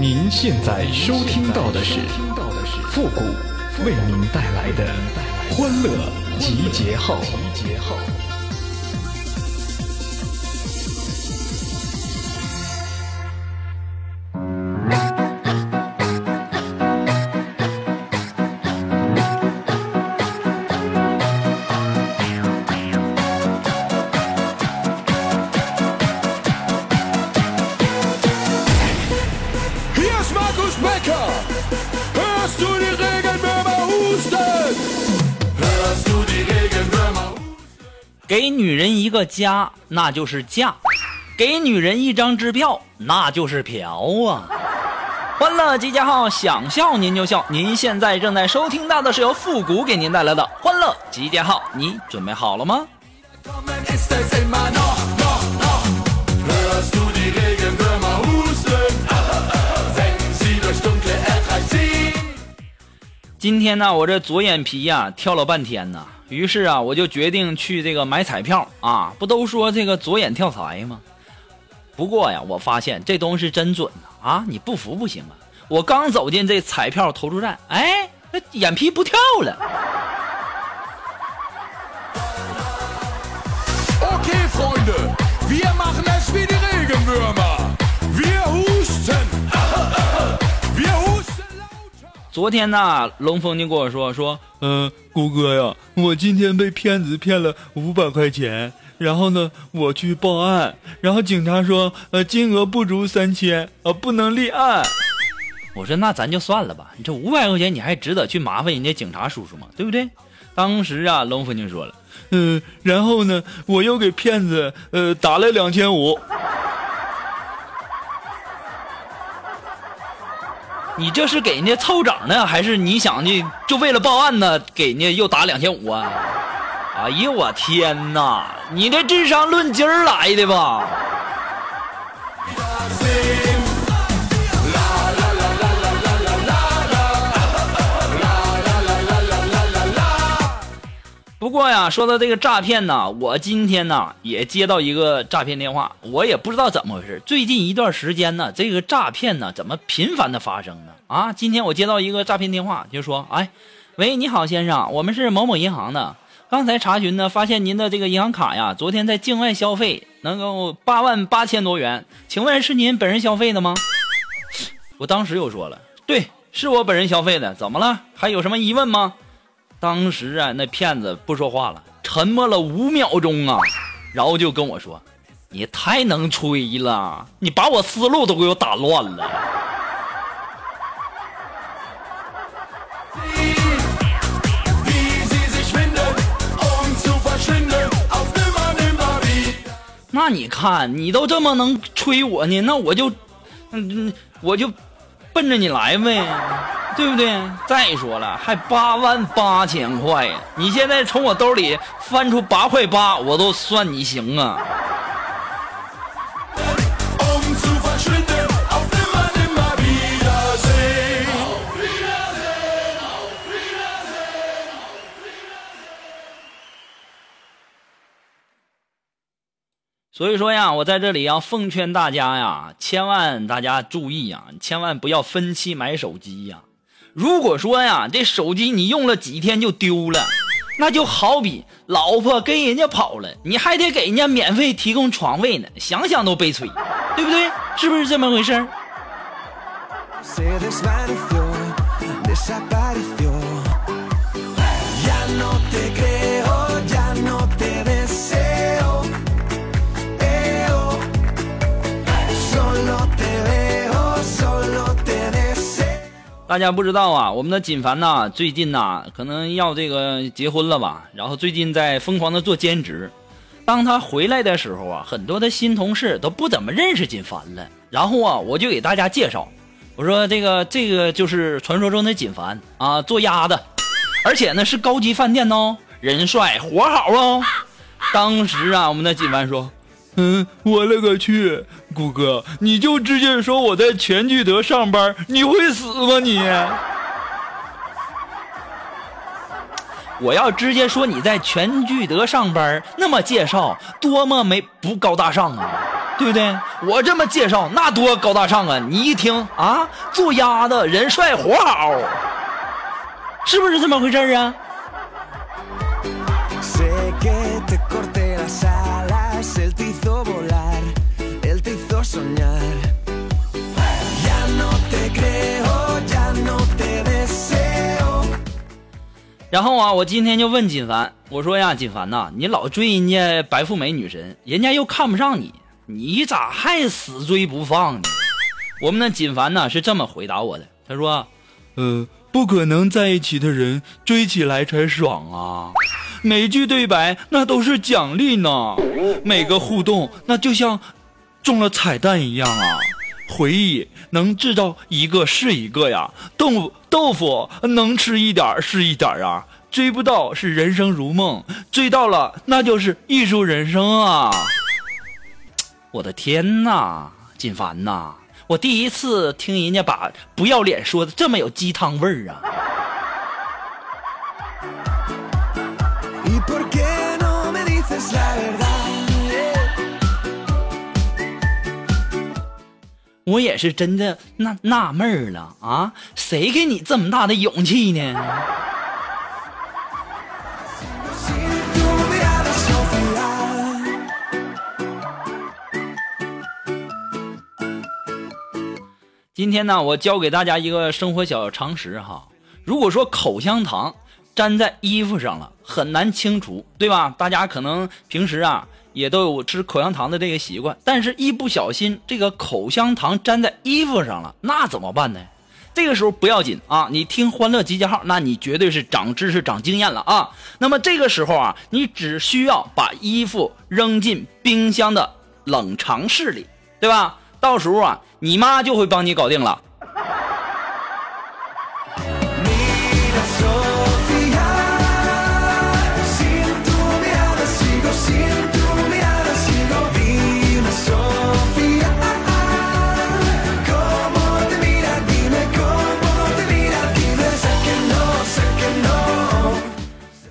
您现在收听到的是复古为您带来的欢乐集结号。给女人一个家，那就是嫁；给女人一张支票，那就是嫖啊！欢乐集结号，想笑您就笑。您现在正在收听到的是由复古给您带来的欢乐集结号，你准备好了吗？今天呢，我这左眼皮呀跳了半天呢。于是啊，我就决定去这个买彩票啊！不都说这个左眼跳财吗？不过呀，我发现这东西真准！啊，你不服不行啊！我刚走进这彩票投注站，哎，那眼皮不跳了。昨天呢，龙峰就跟我说说，嗯，谷哥呀，我今天被骗子骗了五百块钱，然后呢，我去报案，然后警察说，呃，金额不足三千，呃，不能立案。我说那咱就算了吧，你这五百块钱你还值得去麻烦人家警察叔叔吗？对不对？当时啊，龙峰就说了，嗯，然后呢，我又给骗子呃打了两千五。你这是给人家凑整呢，还是你想的就为了报案呢？给人家又打两千五啊！哎呀，我天哪！你这智商论斤儿来的吧？不过呀，说到这个诈骗呢，我今天呢也接到一个诈骗电话，我也不知道怎么回事。最近一段时间呢，这个诈骗呢怎么频繁的发生呢？啊，今天我接到一个诈骗电话，就说：“哎，喂，你好，先生，我们是某某银行的，刚才查询呢，发现您的这个银行卡呀，昨天在境外消费能够八万八千多元，请问是您本人消费的吗？”我当时又说了：“对，是我本人消费的，怎么了？还有什么疑问吗？”当时啊，那骗子不说话了，沉默了五秒钟啊，然后就跟我说：“你太能吹了，你把我思路都给我打乱了。”那你看，你都这么能吹我呢，那我就，嗯，我就奔着你来呗。对不对？再说了，还八万八千块呀！你现在从我兜里翻出八块八，我都算你行啊！所以说呀，我在这里要奉劝大家呀，千万大家注意呀，千万不要分期买手机呀。如果说呀，这手机你用了几天就丢了，那就好比老婆跟人家跑了，你还得给人家免费提供床位呢，想想都悲催，对不对？是不是这么回事？大家不知道啊，我们的锦凡呐，最近呐，可能要这个结婚了吧？然后最近在疯狂的做兼职。当他回来的时候啊，很多的新同事都不怎么认识锦凡了。然后啊，我就给大家介绍，我说这个这个就是传说中的锦凡啊，做鸭的，而且呢是高级饭店哦，人帅活好哦。当时啊，我们的锦凡说。嗯，我勒个去，谷哥，你就直接说我在全聚德上班，你会死吗你？我要直接说你在全聚德上班，那么介绍多么没不高大上啊，对不对？我这么介绍，那多高大上啊！你一听啊，做鸭子，人帅活好，是不是这么回事啊？然后啊，我今天就问锦凡，我说呀，锦凡呐，你老追人家白富美女神，人家又看不上你，你咋还死追不放呢？我们的锦凡呢是这么回答我的，他说，呃，不可能在一起的人追起来才爽啊，每句对白那都是奖励呢，每个互动那就像中了彩蛋一样啊。回忆能制造一个是一个呀，豆腐豆腐能吃一点是一点啊，追不到是人生如梦，追到了那就是艺术人生啊！我的天哪，锦凡呐，我第一次听人家把不要脸说的这么有鸡汤味儿啊！我也是真的纳纳闷了啊，谁给你这么大的勇气呢？今天呢，我教给大家一个生活小常识哈。如果说口香糖粘在衣服上了，很难清除，对吧？大家可能平时啊。也都有吃口香糖的这个习惯，但是一不小心这个口香糖粘在衣服上了，那怎么办呢？这个时候不要紧啊，你听欢乐集结号，那你绝对是长知识、长经验了啊。那么这个时候啊，你只需要把衣服扔进冰箱的冷藏室里，对吧？到时候啊，你妈就会帮你搞定了。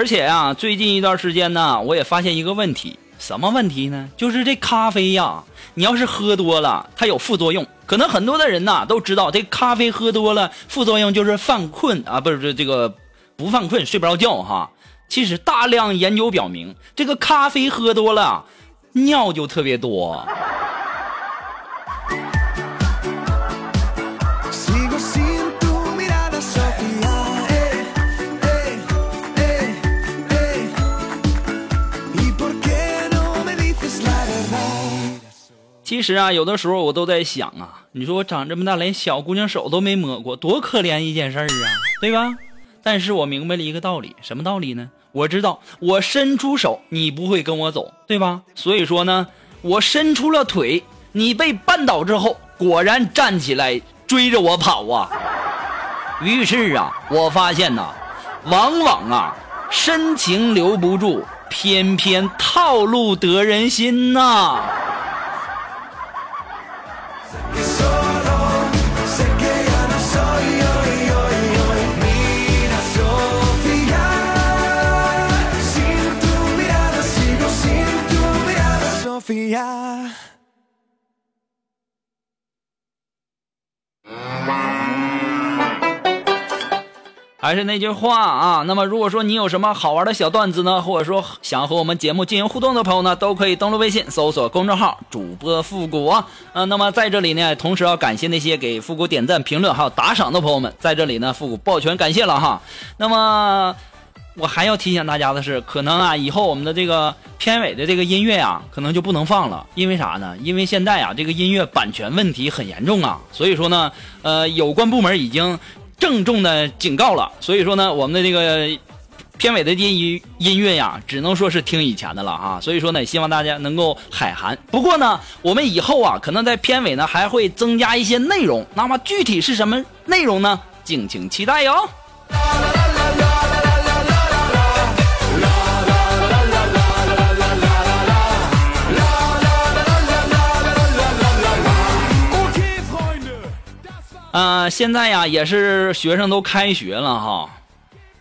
而且啊，最近一段时间呢，我也发现一个问题，什么问题呢？就是这咖啡呀，你要是喝多了，它有副作用。可能很多的人呐都知道，这咖啡喝多了，副作用就是犯困啊，不是这个不犯困，睡不着觉哈。其实大量研究表明，这个咖啡喝多了，尿就特别多。其实啊，有的时候我都在想啊，你说我长这么大连小姑娘手都没摸过，多可怜一件事儿啊，对吧？但是我明白了一个道理，什么道理呢？我知道我伸出手，你不会跟我走，对吧？所以说呢，我伸出了腿，你被绊倒之后，果然站起来追着我跑啊。于是啊，我发现呐，往往啊，深情留不住，偏偏套路得人心呐。还是那句话啊，那么如果说你有什么好玩的小段子呢，或者说想和我们节目进行互动的朋友呢，都可以登录微信搜索公众号主播复古啊。呃，那么在这里呢，同时要感谢那些给复古点赞、评论还有打赏的朋友们，在这里呢，复古抱拳感谢了哈。那么我还要提醒大家的是，可能啊，以后我们的这个片尾的这个音乐啊，可能就不能放了，因为啥呢？因为现在啊，这个音乐版权问题很严重啊，所以说呢，呃，有关部门已经。郑重的警告了，所以说呢，我们的这个片尾的音音乐呀，只能说是听以前的了啊。所以说呢，希望大家能够海涵。不过呢，我们以后啊，可能在片尾呢还会增加一些内容。那么具体是什么内容呢？敬请期待哟。呃，现在呀，也是学生都开学了哈。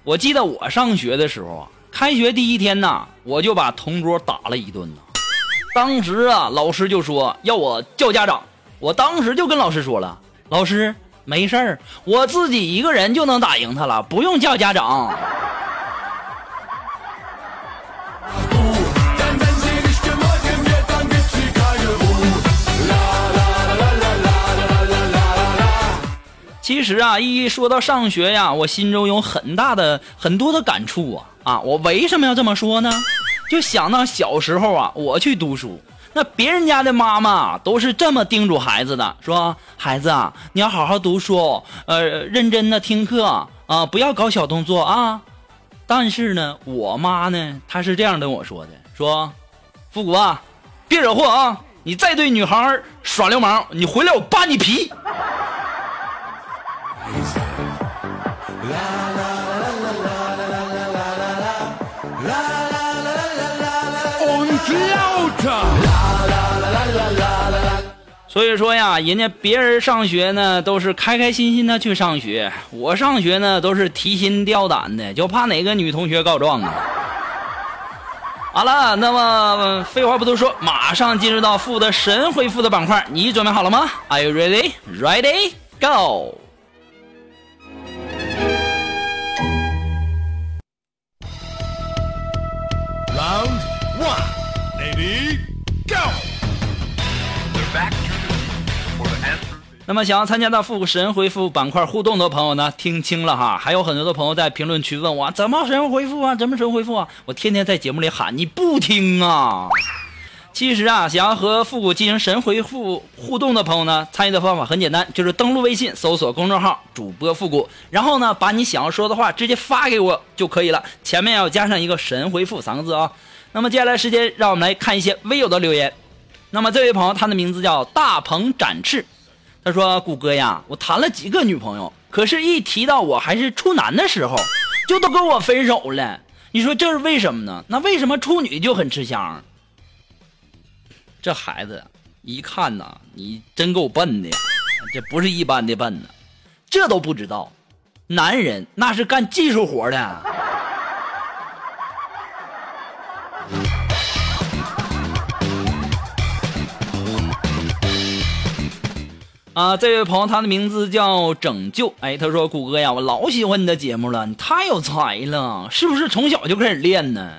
我记得我上学的时候啊，开学第一天呢，我就把同桌打了一顿呢。当时啊，老师就说要我叫家长，我当时就跟老师说了，老师没事儿，我自己一个人就能打赢他了，不用叫家长。其实啊，一说到上学呀，我心中有很大的很多的感触啊啊！我为什么要这么说呢？就想到小时候啊，我去读书，那别人家的妈妈都是这么叮嘱孩子的，说孩子啊，你要好好读书，呃，认真的听课啊，不要搞小动作啊。但是呢，我妈呢，她是这样跟我说的，说，复古啊，别惹祸啊，你再对女孩耍流氓，你回来我扒你皮。所以说呀，人家别人上学呢都是开开心心的去上学，我上学呢都是提心吊胆的，就怕哪个女同学告状啊。好了，那么废话不多说，马上进入到负的神回复的板块，你准备好了吗？Are you ready? Ready? Go! Round one, ready, go. 那么想要参加到复神回复板块互动的朋友呢，听清了哈，还有很多的朋友在评论区问我怎么神回复啊，怎么神回复啊？我天天在节目里喊你不听啊。其实啊，想要和复古进行神回复互动的朋友呢，参与的方法很简单，就是登录微信搜索公众号主播复古，然后呢，把你想要说的话直接发给我就可以了，前面要加上一个神回复三个字啊。那么接下来时间，让我们来看一些微友的留言。那么这位朋友，他的名字叫大鹏展翅。他说：“谷歌呀，我谈了几个女朋友，可是，一提到我还是处男的时候，就都跟我分手了。你说这是为什么呢？那为什么处女就很吃香？这孩子一看呐，你真够笨的！这不是一般的笨呐，这都不知道。男人那是干技术活的。”啊，这位朋友，他的名字叫拯救。哎，他说：“谷歌呀，我老喜欢你的节目了，你太有才了，是不是从小就开始练呢？”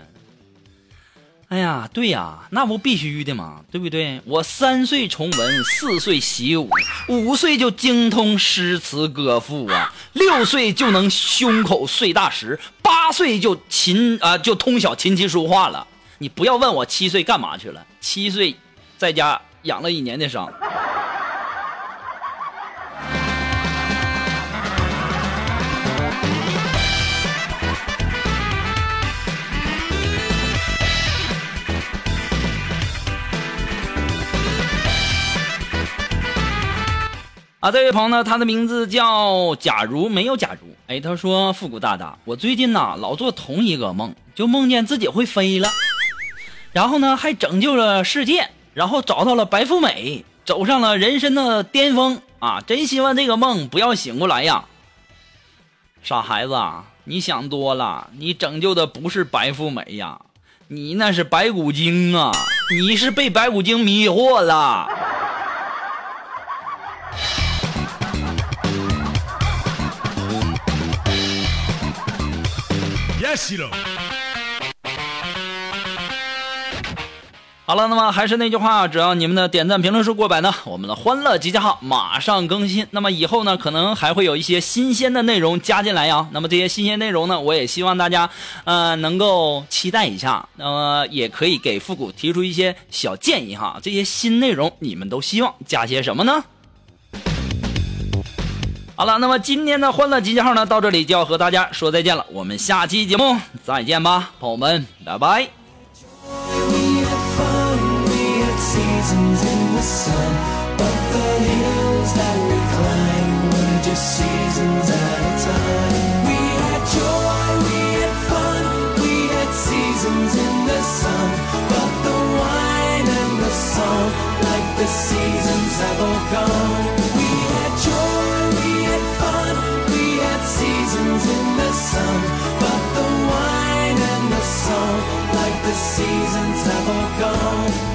哎呀，对呀，那不必须的嘛，对不对？我三岁从文，四岁习武，五岁就精通诗词歌赋啊，六岁就能胸口碎大石，八岁就琴啊就通晓琴棋书画了。你不要问我七岁干嘛去了，七岁在家养了一年的伤。啊，这位朋友呢，他的名字叫假如没有假如。哎，他说：“复古大大，我最近呐老做同一个梦，就梦见自己会飞了，然后呢还拯救了世界，然后找到了白富美，走上了人生的巅峰啊！真希望这个梦不要醒过来呀！傻孩子，你想多了，你拯救的不是白富美呀，你那是白骨精啊！你是被白骨精迷惑了。”好了，那么还是那句话，只要你们的点赞评论数过百呢，我们的欢乐集结号马上更新。那么以后呢，可能还会有一些新鲜的内容加进来呀。那么这些新鲜内容呢，我也希望大家呃能够期待一下。那么也可以给复古提出一些小建议哈。这些新内容你们都希望加些什么呢？好了，那么今天的欢乐集结号呢，到这里就要和大家说再见了。我们下期节目再见吧，朋友们，拜拜。seasons seasons have all gone.